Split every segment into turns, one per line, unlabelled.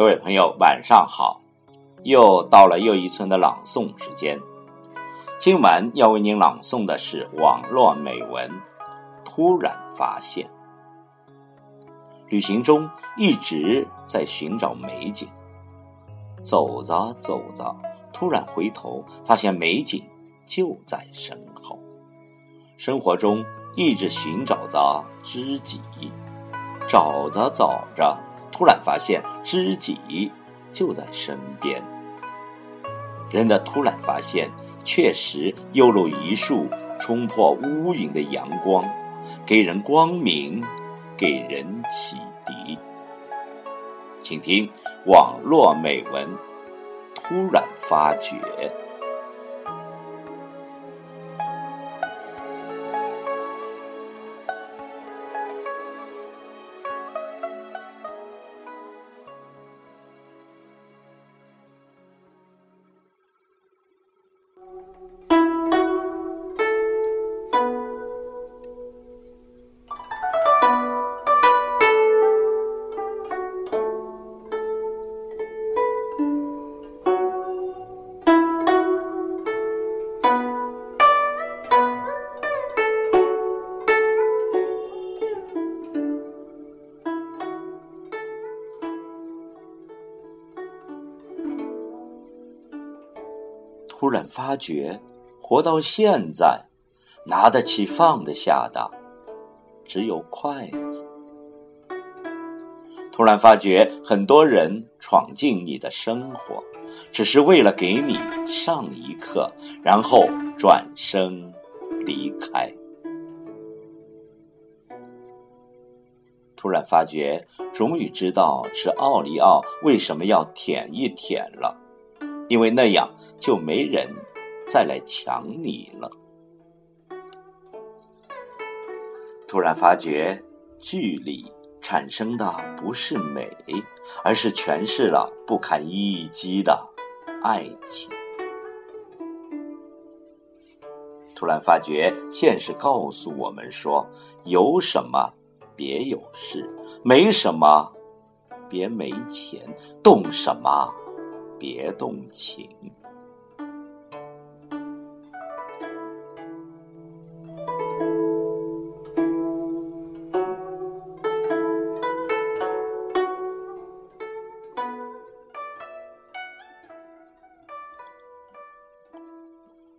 各位朋友，晚上好！又到了又一村的朗诵时间。今晚要为您朗诵的是网络美文《突然发现》。旅行中一直在寻找美景，走着走着，突然回头，发现美景就在身后。生活中一直寻找着知己，找着找着。突然发现知己就在身边，人的突然发现确实犹如一束冲破乌云的阳光，给人光明，给人启迪。请听网络美文，突然发觉。突然发觉，活到现在，拿得起放得下的，只有筷子。突然发觉，很多人闯进你的生活，只是为了给你上一课，然后转身离开。突然发觉，终于知道吃奥利奥为什么要舔一舔了。因为那样就没人再来抢你了。突然发觉，距离产生的不是美，而是诠释了不堪一击的爱情。突然发觉，现实告诉我们说：有什么别有事，没什么别没钱，动什么。别动情。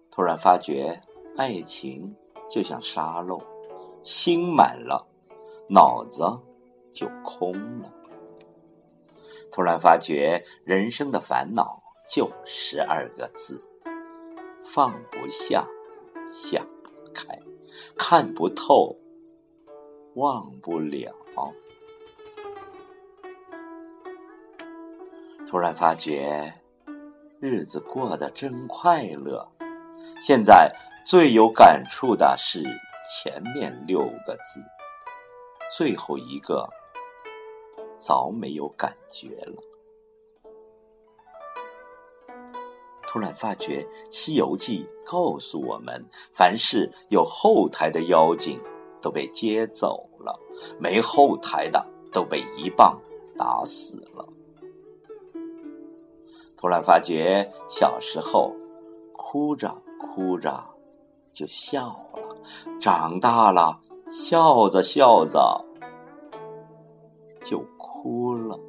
突然发觉，爱情就像沙漏，心满了，脑子就空了。突然发觉，人生的烦恼就十二个字：放不下，想不开，看不透，忘不了。突然发觉，日子过得真快乐。现在最有感触的是前面六个字，最后一个。早没有感觉了。突然发觉，《西游记》告诉我们：凡是有后台的妖精都被接走了，没后台的都被一棒打死了。突然发觉，小时候哭着哭着就笑了，长大了笑着笑着就。哭了。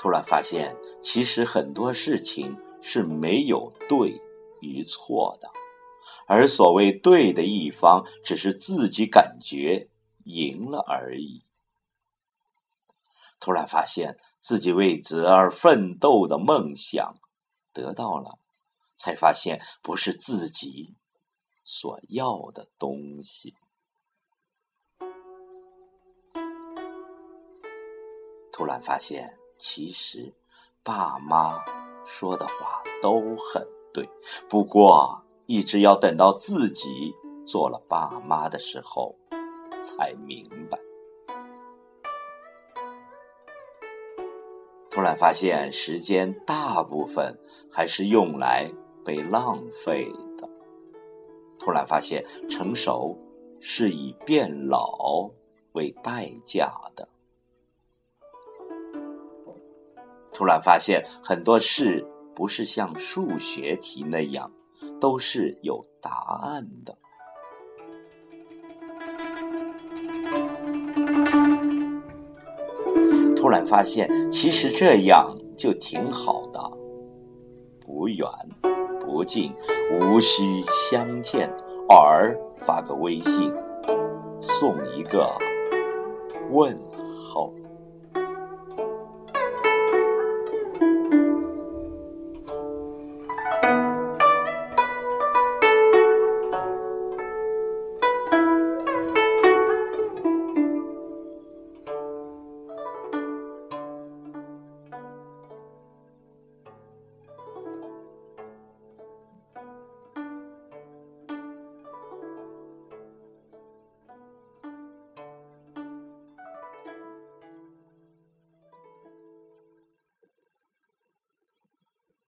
突然发现，其实很多事情是没有对与错的，而所谓对的一方，只是自己感觉。赢了而已。突然发现自己为子而奋斗的梦想得到了，才发现不是自己所要的东西。突然发现，其实爸妈说的话都很对，不过一直要等到自己做了爸妈的时候。才明白，突然发现时间大部分还是用来被浪费的。突然发现成熟是以变老为代价的。突然发现很多事不是像数学题那样都是有答案的。突然发现，其实这样就挺好的，不远不近，无需相见，偶尔发个微信，送一个问候。